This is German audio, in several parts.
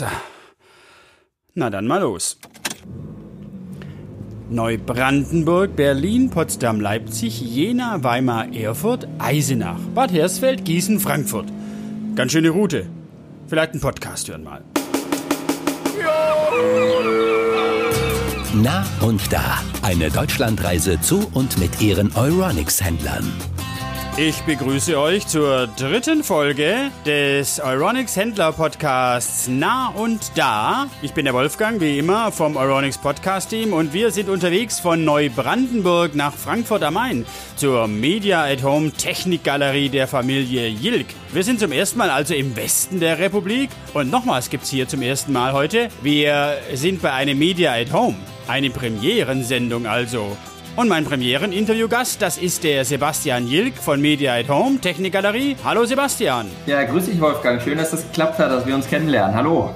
So. Na dann mal los. Neubrandenburg, Berlin, Potsdam, Leipzig, Jena, Weimar, Erfurt, Eisenach, Bad Hersfeld, Gießen, Frankfurt. Ganz schöne Route. Vielleicht einen Podcast hören mal. Na und da. Eine Deutschlandreise zu und mit ihren Euronics-Händlern. Ich begrüße euch zur dritten Folge des Euronics Händler Podcasts Na und Da. Ich bin der Wolfgang, wie immer, vom Euronics Podcast Team und wir sind unterwegs von Neubrandenburg nach Frankfurt am Main zur Media at Home Technikgalerie der Familie Jilk. Wir sind zum ersten Mal also im Westen der Republik und nochmals gibt's hier zum ersten Mal heute. Wir sind bei einem Media at Home. Eine Premierensendung also. Und mein Premieren-Interviewgast, das ist der Sebastian Jilk von Media at Home, Technikgalerie. Hallo Sebastian. Ja, grüß dich Wolfgang. Schön, dass das geklappt hat, dass wir uns kennenlernen. Hallo.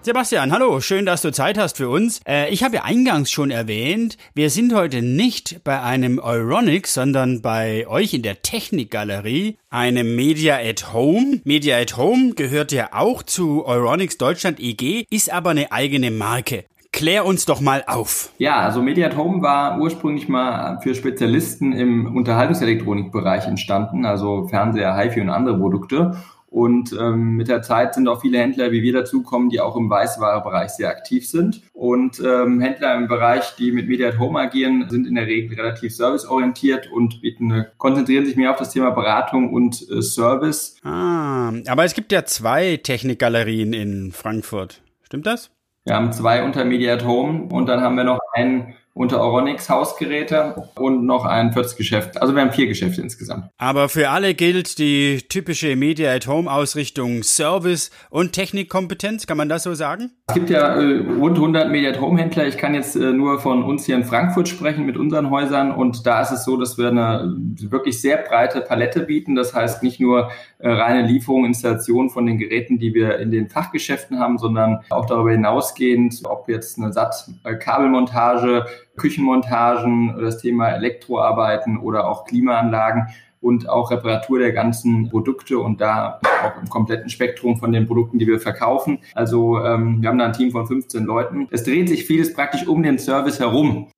Sebastian, hallo, schön, dass du Zeit hast für uns. Äh, ich habe ja eingangs schon erwähnt, wir sind heute nicht bei einem Euronics, sondern bei euch in der Technikgalerie, einem Media at Home. Media at Home gehört ja auch zu Euronics Deutschland EG, ist aber eine eigene Marke. Klär uns doch mal auf. Ja, also Media at Home war ursprünglich mal für Spezialisten im Unterhaltungselektronikbereich entstanden, also Fernseher, HiFi und andere Produkte. Und ähm, mit der Zeit sind auch viele Händler wie wir dazukommen, die auch im Weißwarebereich sehr aktiv sind. Und ähm, Händler im Bereich, die mit Media at Home agieren, sind in der Regel relativ serviceorientiert und bieten, konzentrieren sich mehr auf das Thema Beratung und äh, Service. Ah, aber es gibt ja zwei Technikgalerien in Frankfurt. Stimmt das? Wir haben zwei unter Home und dann haben wir noch einen unter Oronix Hausgeräte und noch ein viertes Geschäft. Also wir haben vier Geschäfte insgesamt. Aber für alle gilt die typische Media at Home Ausrichtung Service und Technikkompetenz, kann man das so sagen? Es gibt ja äh, rund 100 Media at Home Händler. Ich kann jetzt äh, nur von uns hier in Frankfurt sprechen mit unseren Häusern und da ist es so, dass wir eine wirklich sehr breite Palette bieten. Das heißt nicht nur äh, reine Lieferung, Installation von den Geräten, die wir in den Fachgeschäften haben, sondern auch darüber hinausgehend, ob jetzt eine SAT-Kabelmontage, Küchenmontagen, das Thema Elektroarbeiten oder auch Klimaanlagen und auch Reparatur der ganzen Produkte und da auch im kompletten Spektrum von den Produkten, die wir verkaufen. Also ähm, wir haben da ein Team von 15 Leuten. Es dreht sich vieles praktisch um den Service herum.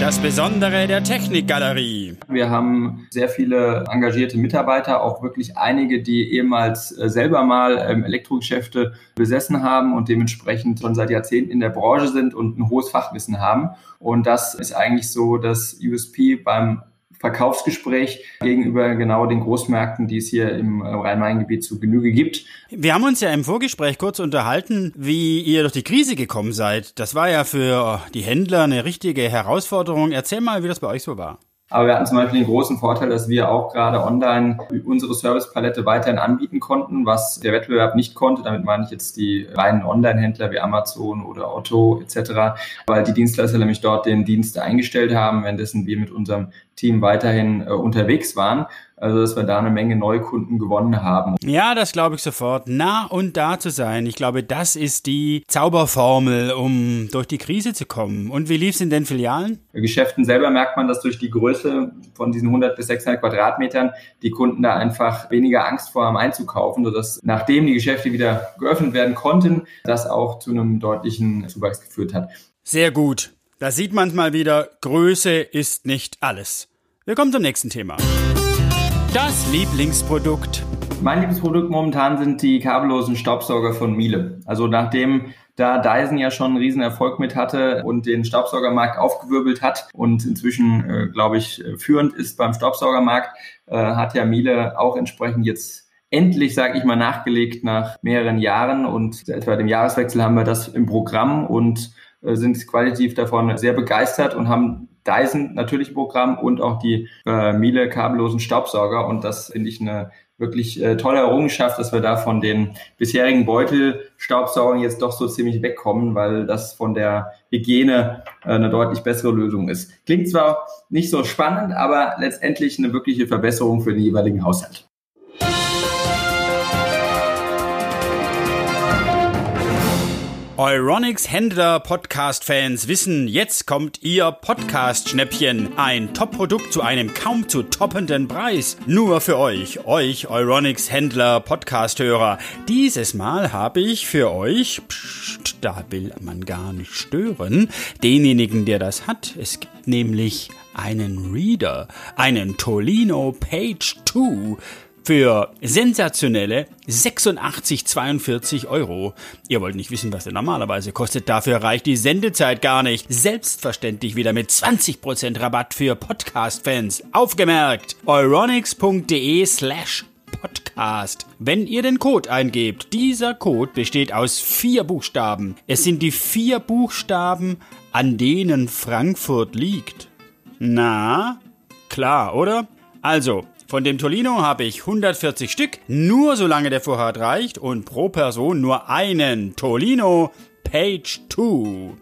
Das Besondere der Technikgalerie. Wir haben sehr viele engagierte Mitarbeiter, auch wirklich einige, die ehemals äh, selber mal ähm, Elektrogeschäfte besessen haben und dementsprechend schon seit Jahrzehnten in der Branche sind und ein hohes Fachwissen haben. Und das ist eigentlich so das USP beim Verkaufsgespräch gegenüber genau den Großmärkten, die es hier im Rhein-Main-Gebiet zu Genüge gibt. Wir haben uns ja im Vorgespräch kurz unterhalten, wie ihr durch die Krise gekommen seid. Das war ja für die Händler eine richtige Herausforderung. Erzähl mal, wie das bei euch so war. Aber wir hatten zum Beispiel den großen Vorteil, dass wir auch gerade online unsere Servicepalette weiterhin anbieten konnten, was der Wettbewerb nicht konnte. Damit meine ich jetzt die reinen Online-Händler wie Amazon oder Otto etc., weil die Dienstleister nämlich dort den Dienst eingestellt haben, währenddessen wir mit unserem Team weiterhin äh, unterwegs waren. Also, dass wir da eine Menge Neukunden gewonnen haben. Ja, das glaube ich sofort. Nah und da zu sein. Ich glaube, das ist die Zauberformel, um durch die Krise zu kommen. Und wie lief es in den Filialen? Bei Geschäften selber merkt man, dass durch die Größe von diesen 100 bis 600 Quadratmetern die Kunden da einfach weniger Angst vor haben einzukaufen, sodass nachdem die Geschäfte wieder geöffnet werden konnten, das auch zu einem deutlichen Zuwachs geführt hat. Sehr gut. Da sieht man mal wieder, Größe ist nicht alles. Wir kommen zum nächsten Thema. Das Lieblingsprodukt. Mein Lieblingsprodukt momentan sind die kabellosen Staubsauger von Miele. Also nachdem da Dyson ja schon einen riesen Erfolg mit hatte und den Staubsaugermarkt aufgewirbelt hat und inzwischen, äh, glaube ich, führend ist beim Staubsaugermarkt, äh, hat ja Miele auch entsprechend jetzt endlich, sage ich mal, nachgelegt nach mehreren Jahren und etwa dem Jahreswechsel haben wir das im Programm und äh, sind qualitativ davon sehr begeistert und haben Dyson natürlich Programm und auch die äh, Miele kabellosen Staubsauger. Und das finde ich eine wirklich äh, tolle Errungenschaft, dass wir da von den bisherigen Beutelstaubsaugern jetzt doch so ziemlich wegkommen, weil das von der Hygiene äh, eine deutlich bessere Lösung ist. Klingt zwar nicht so spannend, aber letztendlich eine wirkliche Verbesserung für den jeweiligen Haushalt. Euronics Händler Podcast-Fans wissen, jetzt kommt ihr Podcast-Schnäppchen. Ein Top-Produkt zu einem kaum zu toppenden Preis. Nur für euch, euch Euronics Händler Podcast-Hörer. Dieses Mal habe ich für euch, pst, da will man gar nicht stören, denjenigen, der das hat. Es gibt nämlich einen Reader, einen Tolino Page 2 für sensationelle 86,42 Euro. Ihr wollt nicht wissen, was der normalerweise kostet. Dafür reicht die Sendezeit gar nicht. Selbstverständlich wieder mit 20% Rabatt für Podcast-Fans. Aufgemerkt! euronics.de slash Podcast. Wenn ihr den Code eingebt, dieser Code besteht aus vier Buchstaben. Es sind die vier Buchstaben, an denen Frankfurt liegt. Na, klar, oder? Also, von dem Tolino habe ich 140 Stück, nur solange der Vorrat reicht und pro Person nur einen Tolino Page 2.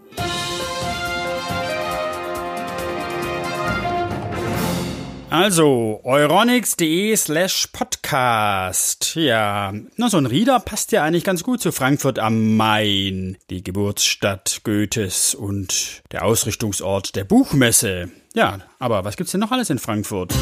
Also, euronics.de slash podcast. Ja, na so ein Rieder passt ja eigentlich ganz gut zu Frankfurt am Main, die Geburtsstadt Goethes und der Ausrichtungsort der Buchmesse. Ja, aber was gibt's denn noch alles in Frankfurt?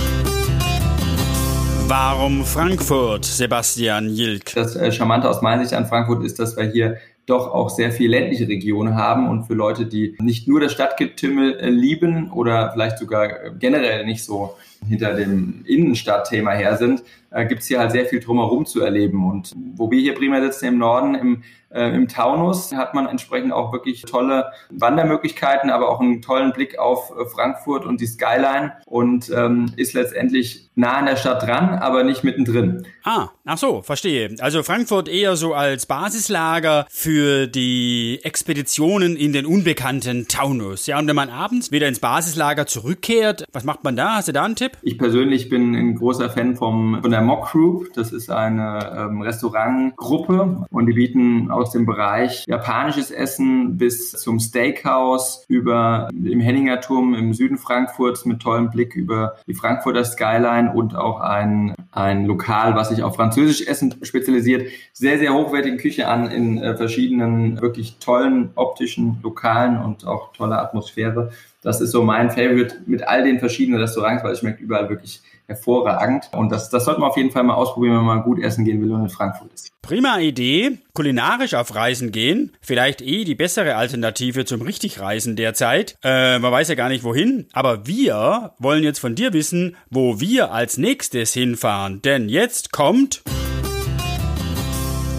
Warum Frankfurt, Sebastian Jilk? Das äh, Charmante aus meiner Sicht an Frankfurt ist, dass wir hier doch auch sehr viel ländliche Regionen haben und für Leute, die nicht nur das Stadtgetümmel äh, lieben oder vielleicht sogar äh, generell nicht so hinter dem Innenstadtthema her sind, äh, gibt es hier halt sehr viel drumherum zu erleben. Und wo wir hier primär sitzen im Norden, im, äh, im Taunus, hat man entsprechend auch wirklich tolle Wandermöglichkeiten, aber auch einen tollen Blick auf äh, Frankfurt und die Skyline und ähm, ist letztendlich nah an der Stadt dran, aber nicht mittendrin. Ah, ach so, verstehe. Also Frankfurt eher so als Basislager für die Expeditionen in den unbekannten Taunus. Ja, und wenn man abends wieder ins Basislager zurückkehrt, was macht man da? Hast du da einen Tipp? Ich persönlich bin ein großer Fan vom, von der Mock Group. Das ist eine ähm, Restaurantgruppe und die bieten aus dem Bereich japanisches Essen bis zum Steakhouse über im Henninger Turm im Süden Frankfurts mit tollem Blick über die Frankfurter Skyline und auch ein, ein Lokal, was sich auf französisch Essen spezialisiert. Sehr, sehr hochwertige Küche an in äh, verschiedenen wirklich tollen optischen Lokalen und auch tolle Atmosphäre. Das ist so mein Favorite mit all den verschiedenen Restaurants, weil es schmeckt überall wirklich hervorragend. Und das, das sollte man auf jeden Fall mal ausprobieren, wenn man gut essen gehen will und in Frankfurt ist. Prima Idee. Kulinarisch auf Reisen gehen. Vielleicht eh die bessere Alternative zum richtig Reisen derzeit. Äh, man weiß ja gar nicht wohin. Aber wir wollen jetzt von dir wissen, wo wir als nächstes hinfahren. Denn jetzt kommt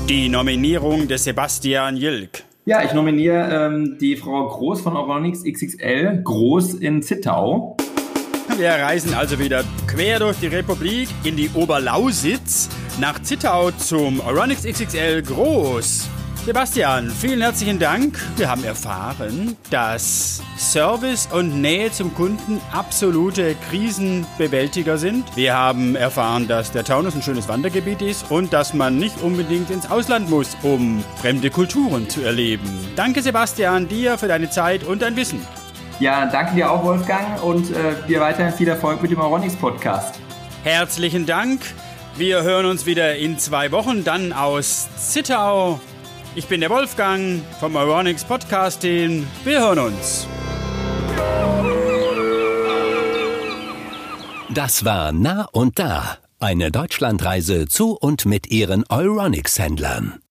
die Nominierung des Sebastian Jilk. Ja, ich nominiere ähm, die Frau Groß von Oronix XXL, Groß in Zittau. Wir reisen also wieder quer durch die Republik in die Oberlausitz nach Zittau zum Oronix XXL Groß. Sebastian, vielen herzlichen Dank. Wir haben erfahren, dass Service und Nähe zum Kunden absolute Krisenbewältiger sind. Wir haben erfahren, dass der Taunus ein schönes Wandergebiet ist und dass man nicht unbedingt ins Ausland muss, um fremde Kulturen zu erleben. Danke, Sebastian, dir für deine Zeit und dein Wissen. Ja, danke dir auch, Wolfgang, und äh, dir weiterhin viel Erfolg mit dem Aronix Podcast. Herzlichen Dank. Wir hören uns wieder in zwei Wochen, dann aus Zittau. Ich bin der Wolfgang vom Ironix Podcasting. Wir hören uns. Das war Nah und Da, eine Deutschlandreise zu und mit ihren Euronics-Händlern.